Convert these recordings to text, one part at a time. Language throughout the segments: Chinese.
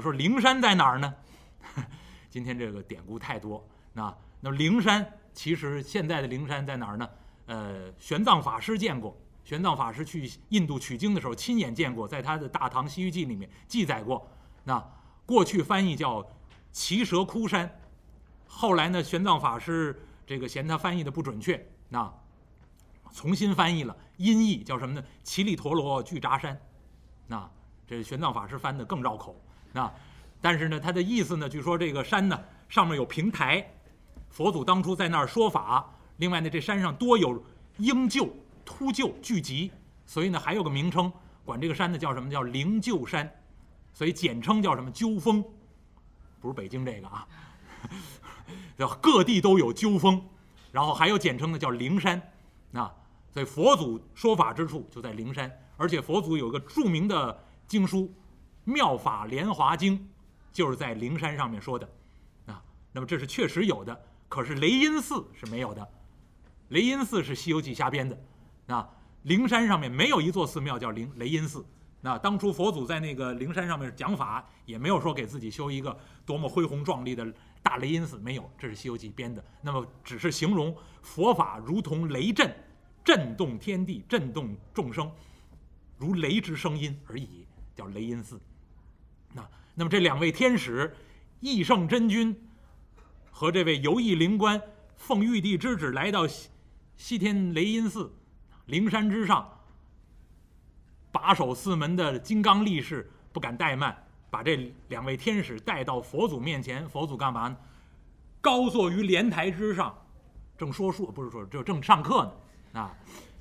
说灵山在哪儿呢？今天这个典故太多。那那灵山其实现在的灵山在哪儿呢？呃，玄奘法师见过，玄奘法师去印度取经的时候亲眼见过，在他的《大唐西域记》里面记载过。那过去翻译叫奇蛇窟山，后来呢，玄奘法师这个嫌他翻译的不准确，那重新翻译了，音译叫什么呢？奇力陀罗巨扎山。那这玄奘法师翻的更绕口。那但是呢，他的意思呢，据说这个山呢上面有平台，佛祖当初在那儿说法。另外呢，这山上多有鹰鹫、秃鹫聚集，所以呢还有个名称，管这个山呢叫什么？叫灵鹫山，所以简称叫什么？鸠峰，不是北京这个啊，叫各地都有鸠峰，然后还有简称的叫灵山，啊，所以佛祖说法之处就在灵山，而且佛祖有个著名的经书《妙法莲华经》，就是在灵山上面说的，啊，那么这是确实有的，可是雷音寺是没有的。雷音寺是《西游记》瞎编的，啊，灵山上面没有一座寺庙叫灵雷音寺。那当初佛祖在那个灵山上面讲法，也没有说给自己修一个多么恢宏壮丽的大雷音寺，没有，这是《西游记》编的。那么只是形容佛法如同雷震，震动天地，震动众生，如雷之声音而已，叫雷音寺。那那么这两位天使，义圣真君和这位游艺灵官，奉玉帝之旨来到。西西天雷音寺，灵山之上，把守寺门的金刚力士不敢怠慢，把这两位天使带到佛祖面前。佛祖干嘛呢？高坐于莲台之上，正说书，不是说就正上课呢。啊，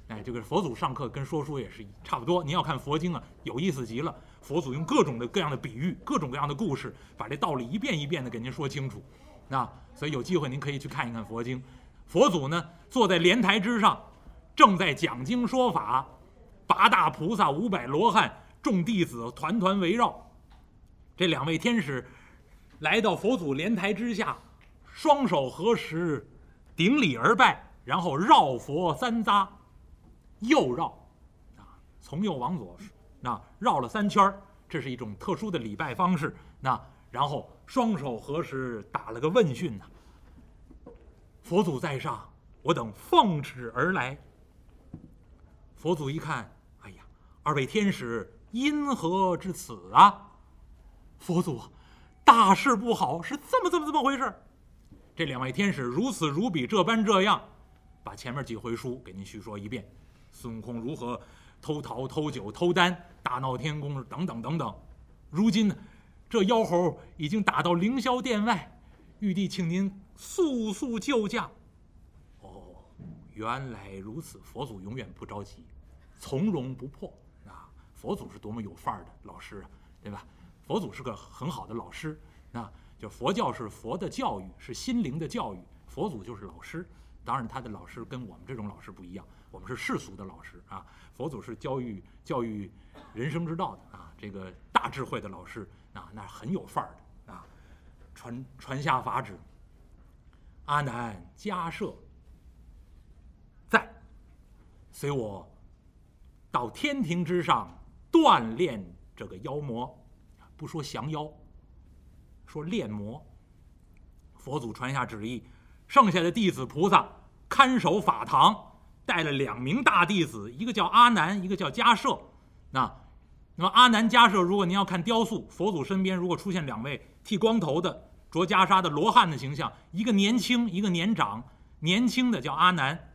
哎，这个佛祖上课跟说书也是差不多。您要看佛经啊，有意思极了。佛祖用各种的各样的比喻，各种各样的故事，把这道理一遍一遍的给您说清楚。那所以有机会您可以去看一看佛经。佛祖呢，坐在莲台之上，正在讲经说法，八大菩萨、五百罗汉、众弟子团团围绕。这两位天使来到佛祖莲台之下，双手合十，顶礼而拜，然后绕佛三匝，右绕，啊，从右往左，那绕了三圈这是一种特殊的礼拜方式。那然后双手合十，打了个问讯呢。佛祖在上，我等奉旨而来。佛祖一看，哎呀，二位天使因何至此啊？佛祖，大事不好，是这么这么这么回事？这两位天使如此如彼，这般这样，把前面几回书给您叙说一遍。孙悟空如何偷桃、偷酒、偷丹，大闹天宫等等等等。如今呢，这妖猴已经打到凌霄殿外，玉帝，请您。速速救驾！哦，原来如此。佛祖永远不着急，从容不迫啊！佛祖是多么有范儿的老师啊，对吧？佛祖是个很好的老师，那就佛教是佛的教育，是心灵的教育。佛祖就是老师，当然他的老师跟我们这种老师不一样，我们是世俗的老师啊。佛祖是教育教育人生之道的啊，这个大智慧的老师啊，那很有范儿的啊，传传下法旨。阿难迦摄在，随我到天庭之上锻炼这个妖魔，不说降妖，说炼魔。佛祖传下旨意，剩下的弟子菩萨看守法堂，带了两名大弟子，一个叫阿难，一个叫迦舍。那，那么阿难、迦舍，如果您要看雕塑，佛祖身边如果出现两位剃光头的。着袈裟的罗汉的形象，一个年轻，一个年长。年轻的叫阿难，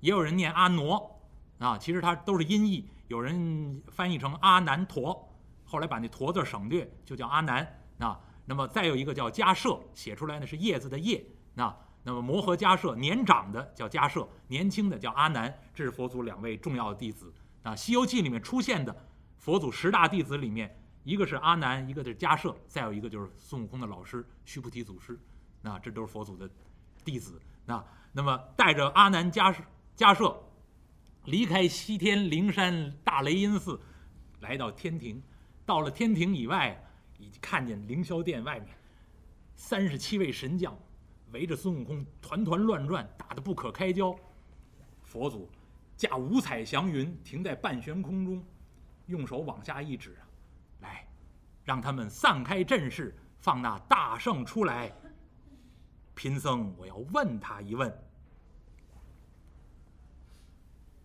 也有人念阿挪，啊，其实它都是音译。有人翻译成阿难陀，后来把那陀字省略，就叫阿难。啊，那么再有一个叫迦舍，写出来呢是叶子的叶。那那么摩诃迦摄，年长的叫迦摄，年轻的叫阿难。这是佛祖两位重要的弟子。啊，《西游记》里面出现的佛祖十大弟子里面。一个是阿难，一个是迦摄，再有一个就是孙悟空的老师须菩提祖师，那这都是佛祖的弟子。那那么带着阿难、迦、迦摄离开西天灵山大雷音寺，来到天庭。到了天庭以外，已经看见凌霄殿外面三十七位神将围着孙悟空团团乱转，打得不可开交。佛祖驾五彩祥云停在半悬空中，用手往下一指。来，让他们散开阵势，放那大圣出来。贫僧，我要问他一问：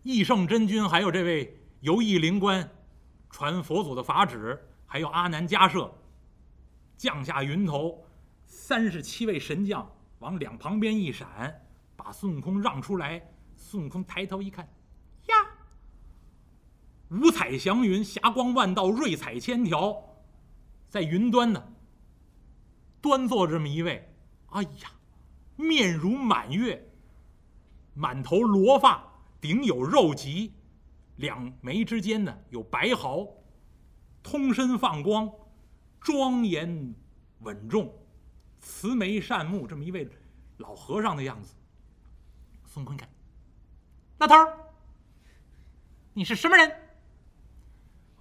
义圣真君，还有这位游义灵官，传佛祖的法旨，还有阿难迦舍，降下云头，三十七位神将往两旁边一闪，把孙悟空让出来。孙悟空抬头一看，呀，五彩祥云，霞光万道，瑞彩千条，在云端呢，端坐这么一位，哎呀，面如满月，满头罗发，顶有肉髻，两眉之间呢有白毫，通身放光，庄严稳重，慈眉善目，这么一位老和尚的样子。孙悟空看。老头儿，你是什么人？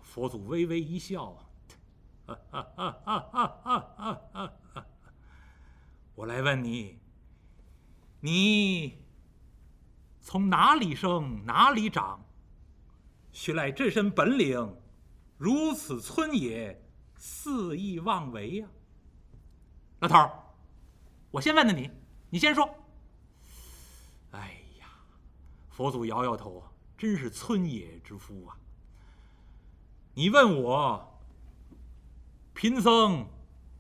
佛祖微微一笑，哈哈哈！我来问你，你从哪里生，哪里长？学来这身本领，如此村野，肆意妄为呀！老头儿，我先问问你，你先说。哎呀佛祖摇摇头，真是村野之夫啊！你问我，贫僧，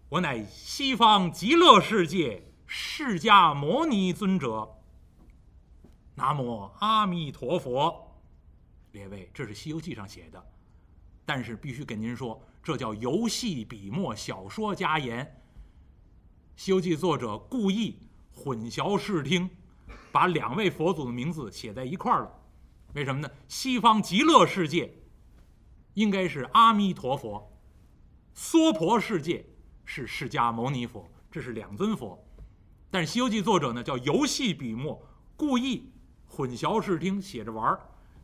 我乃西方极乐世界释迦牟尼尊者。南无阿弥陀佛。列位，这是《西游记》上写的，但是必须跟您说，这叫游戏笔墨，小说家言。《西游记》作者故意混淆视听。把两位佛祖的名字写在一块儿了，为什么呢？西方极乐世界应该是阿弥陀佛，娑婆世界是释迦牟尼佛，这是两尊佛。但是《西游记》作者呢叫游戏笔墨，故意混淆视听，写着玩儿，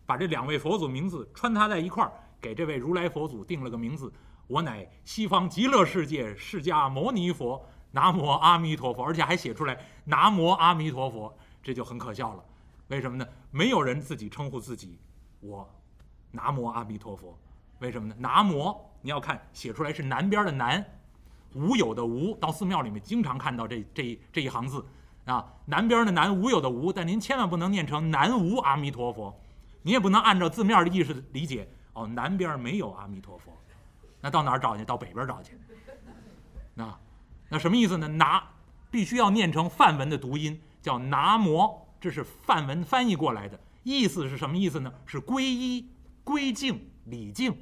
把这两位佛祖名字穿插在一块儿，给这位如来佛祖定了个名字：我乃西方极乐世界释迦牟尼佛，南无阿弥陀佛，而且还写出来南无阿弥陀佛。这就很可笑了，为什么呢？没有人自己称呼自己，我南无阿弥陀佛，为什么呢？南无你要看写出来是南边的南，无有的无，到寺庙里面经常看到这这这一行字啊，南边的南，无有的无，但您千万不能念成南无阿弥陀佛，你也不能按照字面的意思理解哦，南边没有阿弥陀佛，那到哪儿找去？到北边找去。那那什么意思呢？拿必须要念成梵文的读音。叫拿摩，这是梵文翻译过来的，意思是什么意思呢？是皈依、归敬、礼敬。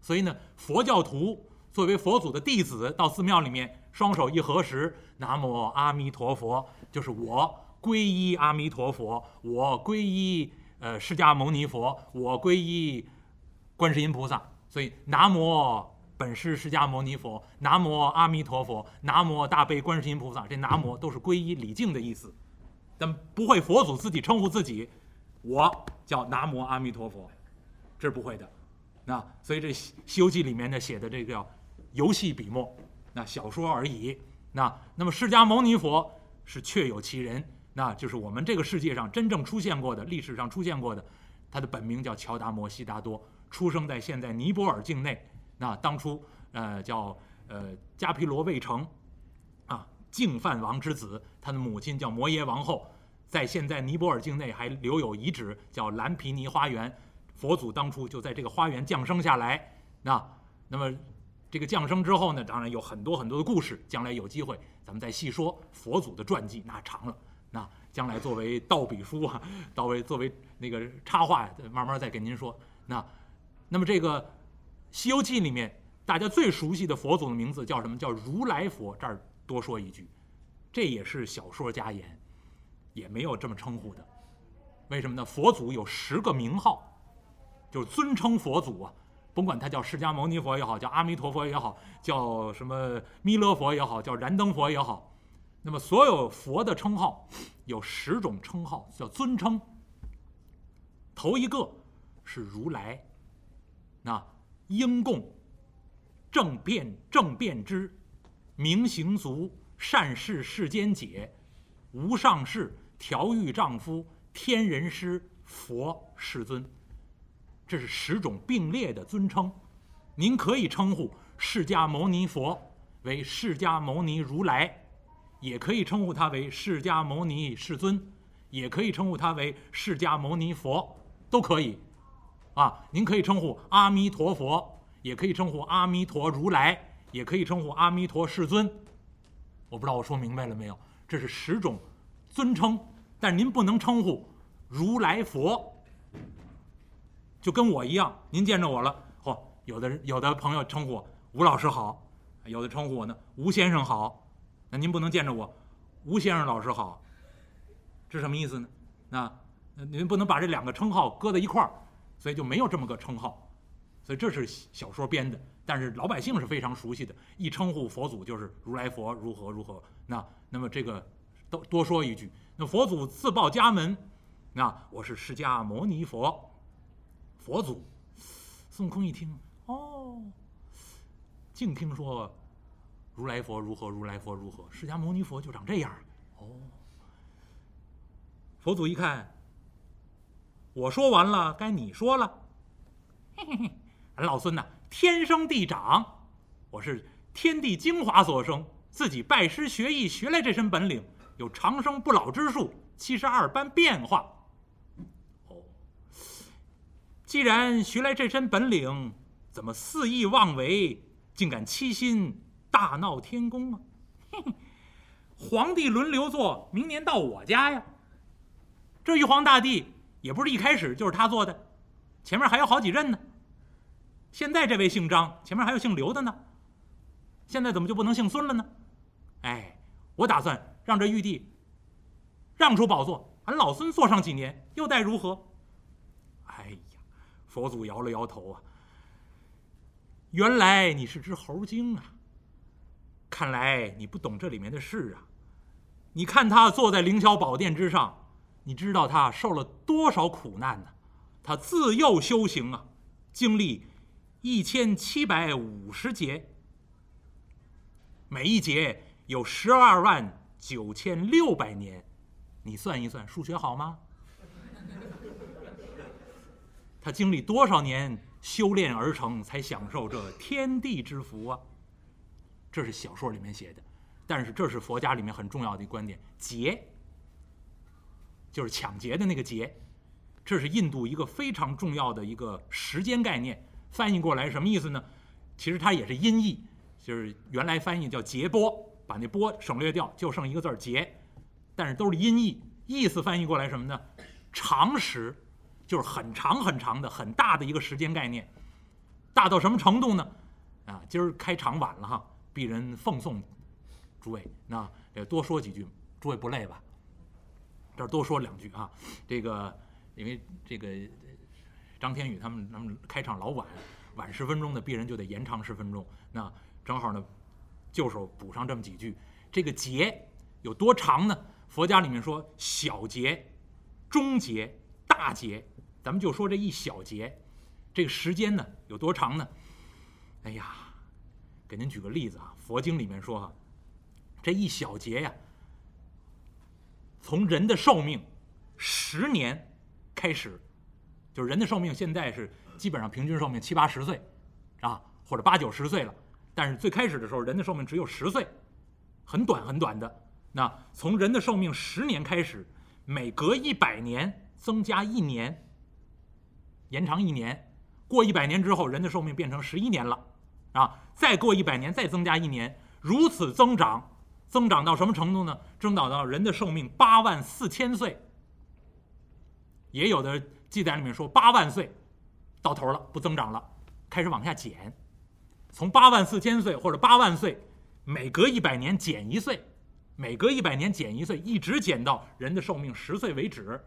所以呢，佛教徒作为佛祖的弟子，到寺庙里面，双手一合十，南无阿弥陀佛，就是我皈依阿弥陀佛，我皈依呃释迦牟尼佛，我皈依观世音菩萨。所以南无本师释迦牟尼佛，南无阿弥陀佛，南无大悲观世音菩萨。这南无都是皈依礼敬的意思，但不会佛祖自己称呼自己，我叫南无阿弥陀佛，这是不会的。那所以这《西西游记》里面呢写的这个叫游戏笔墨，那小说而已。那那么释迦牟尼佛是确有其人，那就是我们这个世界上真正出现过的，历史上出现过的，他的本名叫乔达摩悉达多，出生在现在尼泊尔境内。那当初，呃，叫呃迦毗罗卫城，啊，净饭王之子，他的母亲叫摩耶王后，在现在尼泊尔境内还留有遗址，叫蓝毗尼花园，佛祖当初就在这个花园降生下来。那，那么这个降生之后呢，当然有很多很多的故事，将来有机会咱们再细说佛祖的传记，那长了，那将来作为道笔书啊，到为作为那个插画，慢慢再给您说。那，那么这个。《西游记》里面大家最熟悉的佛祖的名字叫什么？叫如来佛。这儿多说一句，这也是小说家言，也没有这么称呼的。为什么呢？佛祖有十个名号，就是尊称佛祖啊，甭管他叫释迦牟尼佛也好，叫阿弥陀佛也好，叫什么弥勒佛也好，叫燃灯佛也好，那么所有佛的称号有十种称号叫尊称。头一个是如来，那。应供，正辩正辩之，明行足，善事世间解，无上士，调御丈夫，天人师，佛世尊。这是十种并列的尊称。您可以称呼释迦牟尼佛为释迦牟尼如来，也可以称呼他为释迦牟尼世尊，也可以称呼他为释迦牟尼佛，都可以。啊，您可以称呼阿弥陀佛，也可以称呼阿弥陀如来，也可以称呼阿弥陀世尊。我不知道我说明白了没有？这是十种尊称，但是您不能称呼如来佛，就跟我一样，您见着我了，嚯，有的人有的朋友称呼我吴老师好，有的称呼我呢吴先生好，那您不能见着我吴先生老师好，这什么意思呢？那您不能把这两个称号搁在一块儿。所以就没有这么个称号，所以这是小说编的，但是老百姓是非常熟悉的，一称呼佛祖就是如来佛如何如何。那那么这个多多说一句，那佛祖自报家门，那我是释迦牟尼佛，佛祖。孙悟空一听，哦，净听说如来佛如何，如来佛如何，释迦牟尼佛就长这样，哦。佛祖一看。我说完了，该你说了。嘿嘿嘿，俺老孙呐，天生地长，我是天地精华所生，自己拜师学艺学来这身本领，有长生不老之术，七十二般变化。哦，既然学来这身本领，怎么肆意妄为，竟敢欺心大闹天宫啊？嘿 嘿，皇帝轮流坐，明年到我家呀。这玉皇大帝。也不是一开始就是他做的，前面还有好几任呢。现在这位姓张，前面还有姓刘的呢。现在怎么就不能姓孙了呢？哎，我打算让这玉帝让出宝座，俺老孙坐上几年，又待如何？哎呀，佛祖摇了摇头啊。原来你是只猴精啊！看来你不懂这里面的事啊。你看他坐在凌霄宝殿之上。你知道他受了多少苦难呢？他自幼修行啊，经历一千七百五十劫，每一劫有十二万九千六百年，你算一算，数学好吗？他经历多少年修炼而成，才享受这天地之福啊？这是小说里面写的，但是这是佛家里面很重要的一个观点：劫。就是抢劫的那个劫，这是印度一个非常重要的一个时间概念。翻译过来什么意思呢？其实它也是音译，就是原来翻译叫劫波，把那波省略掉，就剩一个字儿劫。但是都是音译，意思翻译过来什么呢？长时，就是很长很长的、很大的一个时间概念。大到什么程度呢？啊，今儿开场晚了哈，鄙人奉送诸位，那多说几句，诸位不累吧？这儿多说两句啊，这个因为这个张天宇他们他们开场老晚，晚十分钟的，鄙人就得延长十分钟。那正好呢，就手补上这么几句。这个劫有多长呢？佛家里面说小劫、中劫、大劫，咱们就说这一小劫，这个时间呢有多长呢？哎呀，给您举个例子啊，佛经里面说哈，这一小劫呀。从人的寿命十年开始，就是人的寿命现在是基本上平均寿命七八十岁，啊，或者八九十岁了。但是最开始的时候，人的寿命只有十岁，很短很短的。那从人的寿命十年开始，每隔一百年增加一年，延长一年。过一百年之后，人的寿命变成十一年了，啊，再过一百年再增加一年，如此增长。增长到什么程度呢？增长到人的寿命八万四千岁，也有的记载里面说八万岁到头了，不增长了，开始往下减，从八万四千岁或者八万岁，每隔一百年减一岁，每隔一百年减一岁，一直减到人的寿命十岁为止，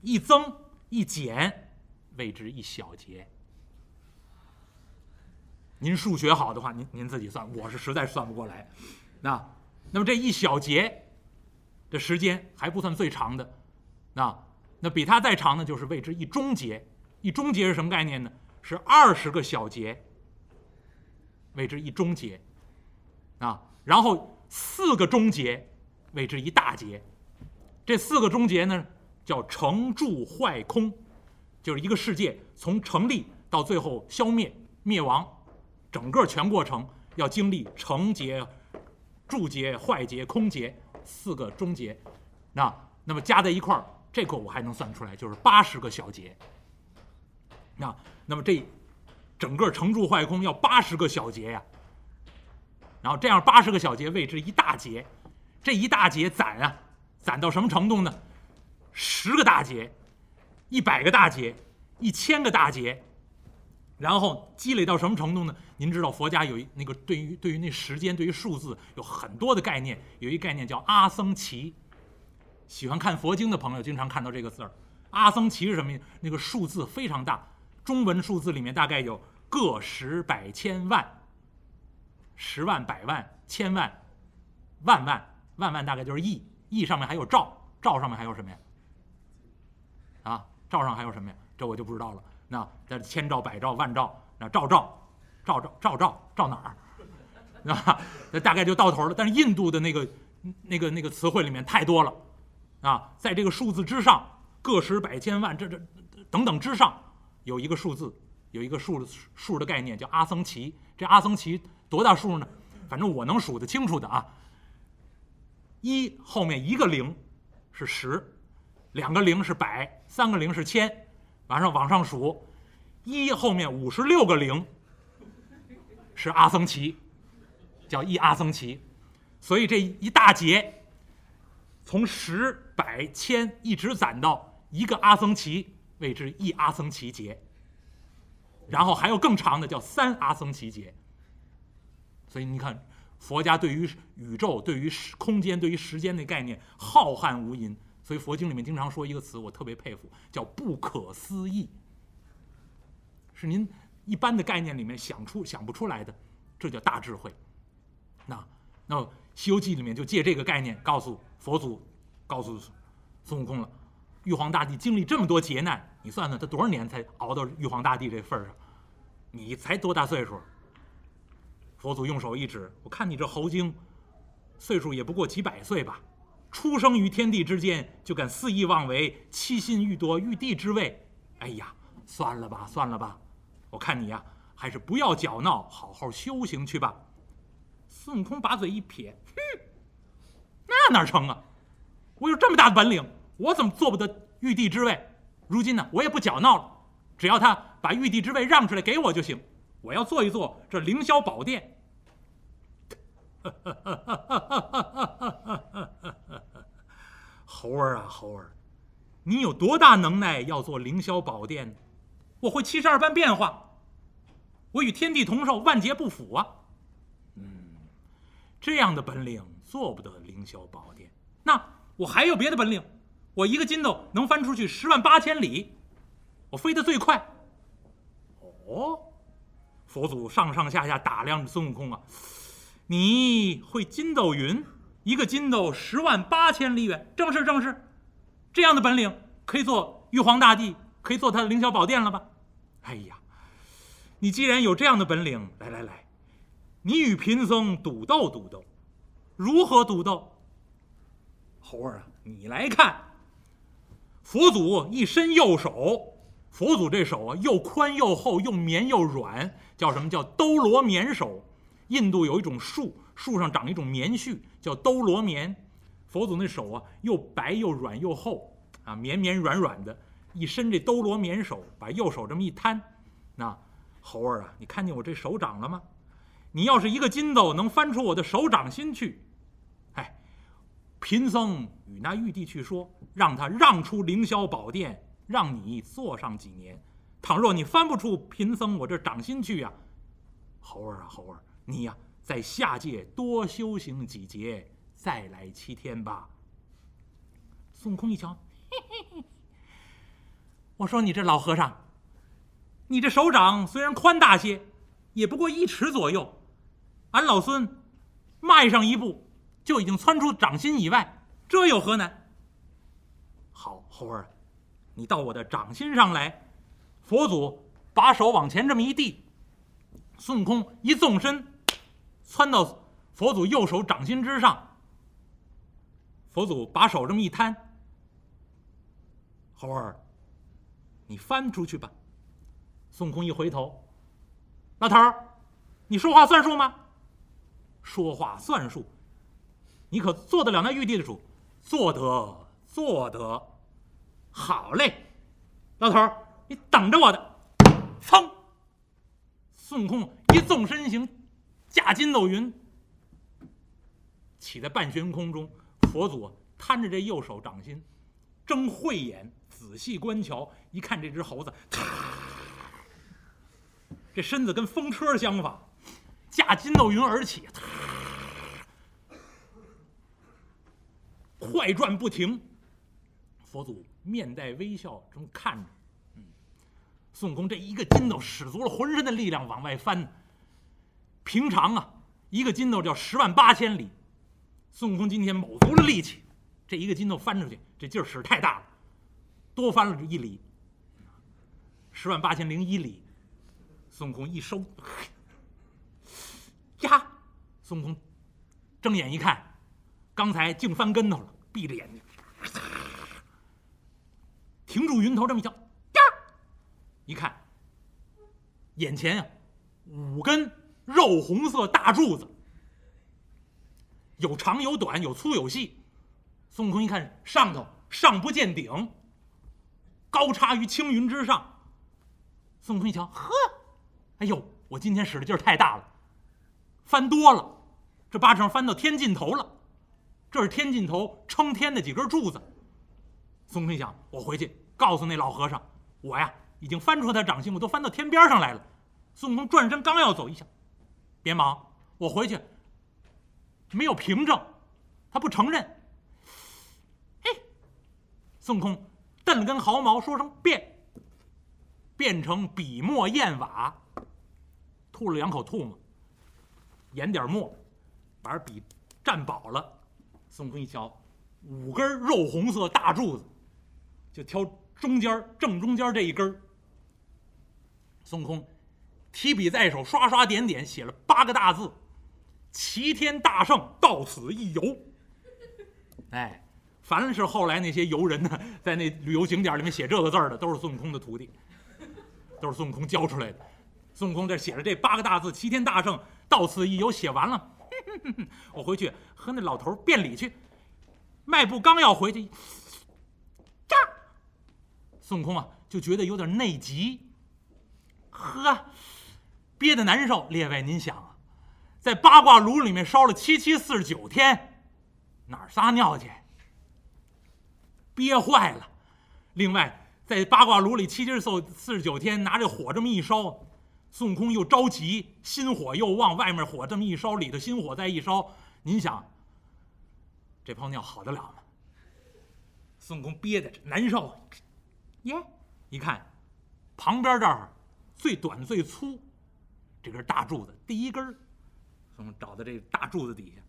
一增一减谓之一小节。您数学好的话，您您自己算，我是实在算不过来，那。那么这一小节的时间还不算最长的，那那比它再长呢，就是谓之一中节。一中节是什么概念呢？是二十个小节，谓之一中节。啊，然后四个中节谓之一大节。这四个中节呢，叫成住坏空，就是一个世界从成立到最后消灭灭亡，整个全过程要经历成劫、住节、坏节、空节四个中节，那那么加在一块儿，这个我还能算出来，就是八十个小节。那那么这整个成住坏空要八十个小节呀，然后这样八十个小节谓之一大节，这一大节攒啊，攒到什么程度呢？十个大节，一百个大节，一千个大节。然后积累到什么程度呢？您知道佛家有一那个对于对于那时间对于数字有很多的概念，有一概念叫阿僧祇。喜欢看佛经的朋友经常看到这个字儿。阿僧祇是什么？那个数字非常大，中文数字里面大概有个十百千万，十万百万千万万万万万大概就是亿，亿上面还有兆，兆上面还有什么呀？啊，兆上还有什么呀？这我就不知道了。那在千兆、百兆、万兆，那兆兆，兆兆，兆兆，兆哪儿？啊，那大概就到头了。但是印度的那个、那个、那个词汇里面太多了，啊，在这个数字之上，个十百千万，这这等等之上，有一个数字，有一个数数的概念叫阿僧祇。这阿僧祇多大数呢？反正我能数得清楚的啊，一后面一个零是十，两个零是百，三个零是千。往上往上数，一后面五十六个零是阿僧祇，叫一阿僧祇，所以这一大劫从十百千一直攒到一个阿僧祇，谓之一阿僧祇劫。然后还有更长的叫三阿僧祇劫。所以你看，佛家对于宇宙、对于空间、对于时间的概念浩瀚无垠。所以佛经里面经常说一个词，我特别佩服，叫不可思议，是您一般的概念里面想出想不出来的，这叫大智慧。那那《西游记》里面就借这个概念告诉佛祖，告诉孙悟空了。玉皇大帝经历这么多劫难，你算算他多少年才熬到玉皇大帝这份儿上？你才多大岁数？佛祖用手一指，我看你这猴精，岁数也不过几百岁吧。出生于天地之间，就敢肆意妄为，欺心欲夺玉帝之位。哎呀，算了吧，算了吧，我看你呀，还是不要搅闹，好好修行去吧。孙悟空把嘴一撇，哼，那哪成啊？我有这么大的本领，我怎么做不得玉帝之位？如今呢，我也不搅闹了，只要他把玉帝之位让出来给我就行。我要做一做这凌霄宝殿。猴儿啊，猴儿，你有多大能耐要做凌霄宝殿？我会七十二般变化，我与天地同寿，万劫不腐啊！嗯，这样的本领做不得凌霄宝殿。那我还有别的本领，我一个筋斗能翻出去十万八千里，我飞得最快。哦，佛祖上上下下打量着孙悟空啊。你会筋斗云，一个筋斗十万八千里远，正是正是，这样的本领可以做玉皇大帝，可以做他的凌霄宝殿了吧？哎呀，你既然有这样的本领，来来来，你与贫僧赌斗赌斗，如何赌斗？猴儿啊，你来看，佛祖一伸右手，佛祖这手啊又宽又厚，又绵又软，叫什么叫兜罗绵手？印度有一种树，树上长一种棉絮，叫兜罗棉。佛祖那手啊，又白又软又厚，啊，绵绵软软的。一伸这兜罗棉手，把右手这么一摊，那猴儿啊，你看见我这手掌了吗？你要是一个筋斗，能翻出我的手掌心去，哎，贫僧与那玉帝去说，让他让出凌霄宝殿，让你坐上几年。倘若你翻不出贫僧我这掌心去呀，猴儿啊，猴儿。你呀，在下界多修行几劫，再来七天吧。孙悟空一瞧，嘿嘿嘿，我说你这老和尚，你这手掌虽然宽大些，也不过一尺左右，俺老孙迈上一步就已经窜出掌心以外，这有何难？好，猴儿，你到我的掌心上来。佛祖把手往前这么一递，孙悟空一纵身。窜到佛祖右手掌心之上，佛祖把手这么一摊，猴儿，你翻出去吧。孙悟空一回头，老头儿，你说话算数吗？说话算数，你可做得了那玉帝的主？做得，做得。好嘞，老头儿，你等着我的。噌，孙悟空一纵身形，驾筋斗云，起在半悬空中。佛祖摊着这右手掌心，睁慧眼仔细观瞧，一看这只猴子，这身子跟风车相仿，驾筋斗云而起，快转不停。佛祖面带微笑，这么看着。嗯，孙悟空这一个筋斗使足了浑身的力量往外翻。平常啊，一个筋斗叫十万八千里。孙悟空今天卯足了力气，这一个筋斗翻出去，这劲儿使太大了，多翻了一里。十万八千零一里，孙悟空一收，呀！孙悟空睁眼一看，刚才竟翻跟头了，闭着眼睛，停住云头，这么一叫，呀！一看，眼前啊，五根肉红色大柱子。有长有短，有粗有细。孙悟空一看上头上不见顶，高插于青云之上。孙悟空一瞧，呵，哎呦，我今天使的劲儿太大了，翻多了，这八成翻到天尽头了。这是天尽头撑天的几根柱子。孙悟空一想，我回去告诉那老和尚，我呀已经翻出他掌心，我都翻到天边上来了。孙悟空转身刚要走，一想，别忙，我回去。没有凭证，他不承认。嘿，孙悟空瞪了根毫毛，说声变，变成笔墨砚瓦，吐了两口唾沫，研点墨，把笔蘸饱了。孙悟空一瞧，五根肉红色大柱子，就挑中间正中间这一根孙悟空提笔在手，刷刷点点，写了八个大字。齐天大圣到此一游，哎，凡是后来那些游人呢，在那旅游景点里面写这个字儿的，都是孙悟空的徒弟，都是孙悟空教出来的。孙悟空这写着这八个大字“齐天大圣到此一游”，写完了，我回去和那老头辩理去。迈步刚要回去，炸！孙悟空啊，就觉得有点内急，呵，憋得难受。列位，您想啊？在八卦炉里面烧了七七四十九天，哪儿撒尿去？憋坏了。另外，在八卦炉里七七四四十九天，拿着火这么一烧，孙悟空又着急，心火又旺，外面火这么一烧，里头心火再一烧，您想，这泡尿好得了吗？孙悟空憋的难受。耶，一看，旁边这儿最短最粗，这根大柱子第一根儿。孙悟空找到这大柱子底下，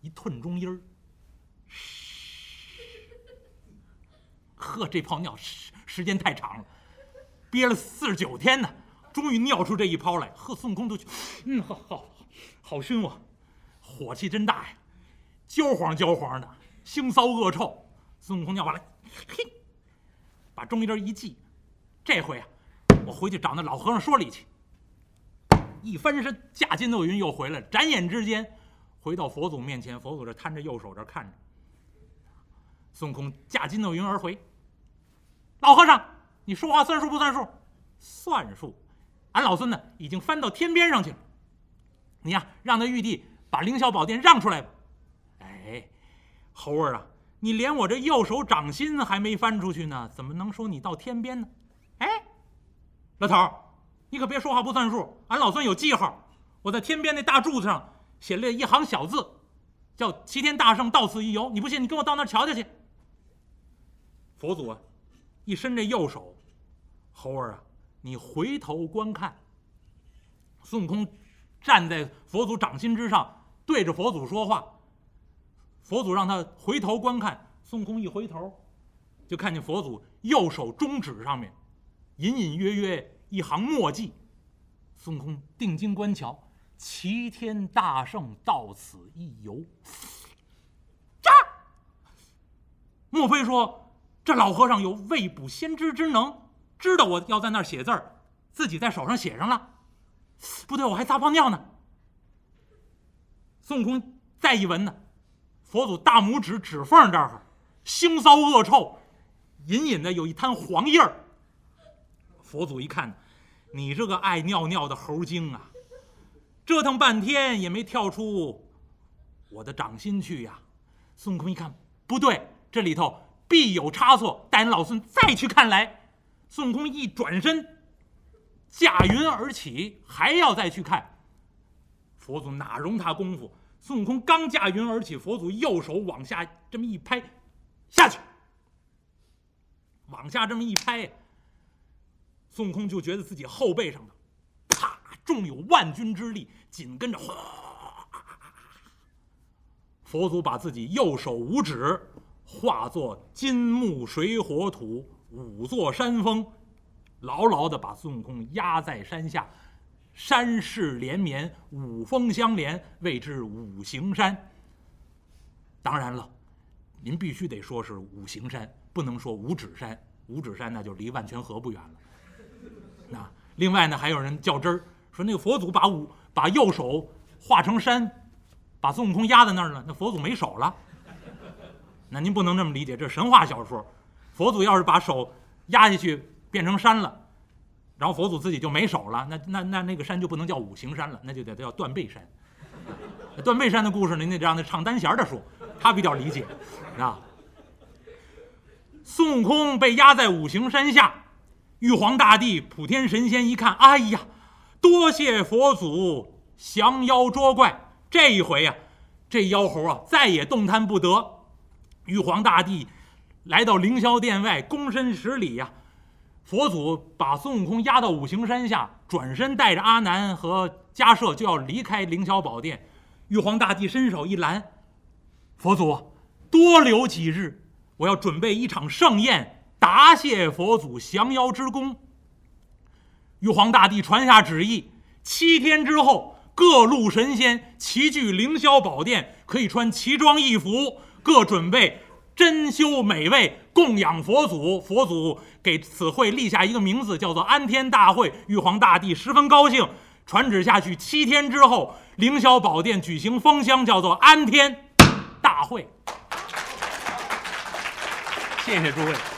一吞中音儿，呵，这泡尿时时间太长了，憋了四十九天呢，终于尿出这一泡来。呵，孙悟空都，嗯，好好好熏我，火气真大呀，焦黄焦黄的，腥臊恶臭。孙悟空尿完了，嘿，把中音一系，这回啊，我回去找那老和尚说理去。一翻身，驾筋斗云又回来。眨眼之间，回到佛祖面前。佛祖这摊着右手，这看着。孙悟空驾筋斗云而回。老和尚，你说话算数不算数？算数。俺老孙呢，已经翻到天边上去了。你呀，让那玉帝把凌霄宝殿让出来吧。哎，猴儿啊，你连我这右手掌心还没翻出去呢，怎么能说你到天边呢？哎，老头儿。你可别说话不算数，俺老孙有记号，我在天边那大柱子上写了一行小字，叫“齐天大圣到此一游”。你不信，你跟我到那儿瞧瞧去。佛祖啊，一伸这右手，猴儿啊，你回头观看。孙悟空站在佛祖掌心之上，对着佛祖说话。佛祖让他回头观看，孙悟空一回头，就看见佛祖右手中指上面，隐隐约约。一行墨迹，孙悟空定睛观瞧，齐天大圣到此一游。扎！莫非说这老和尚有未卜先知之能，知道我要在那儿写字儿，自己在手上写上了？不对，我还撒泡尿呢。孙悟空再一闻呢，佛祖大拇指指缝这儿腥骚恶臭，隐隐的有一滩黄印儿。佛祖一看，你这个爱尿尿的猴精啊，折腾半天也没跳出我的掌心去呀。孙悟空一看，不对，这里头必有差错，待老孙再去看来。孙悟空一转身。驾云而起，还要再去看。佛祖哪容他功夫？孙悟空刚驾云而起，佛祖右手往下这么一拍，下去。往下这么一拍，孙悟空就觉得自己后背上的，啪，重有万钧之力。紧跟着，哗，佛祖把自己右手五指化作金木水火土五座山峰。牢牢的把孙悟空压在山下，山势连绵，五峰相连，谓之五行山。当然了，您必须得说是五行山，不能说五指山。五指山那就离万泉河不远了。那另外呢，还有人较真儿，说那个佛祖把五把右手化成山，把孙悟空压在那儿了，那佛祖没手了。那您不能这么理解，这是神话小说。佛祖要是把手压下去。变成山了，然后佛祖自己就没手了，那那那那个山就不能叫五行山了，那就得叫断背山。断背山的故事，您得让那唱单弦的说，他比较理解，啊。孙悟空被压在五行山下，玉皇大帝、普天神仙一看，哎呀，多谢佛祖降妖捉怪，这一回呀，这妖猴啊再也动弹不得。玉皇大帝来到凌霄殿外，躬身施礼呀。佛祖把孙悟空压到五行山下，转身带着阿难和迦叶就要离开凌霄宝殿。玉皇大帝伸手一拦：“佛祖，多留几日，我要准备一场盛宴，答谢佛祖降妖之功。”玉皇大帝传下旨意：七天之后，各路神仙齐聚凌霄宝殿，可以穿奇装异服，各准备。珍馐美味，供养佛祖。佛祖给此会立下一个名字，叫做安天大会。玉皇大帝十分高兴，传旨下去，七天之后，凌霄宝殿举行封箱，叫做安天大会。谢谢诸位。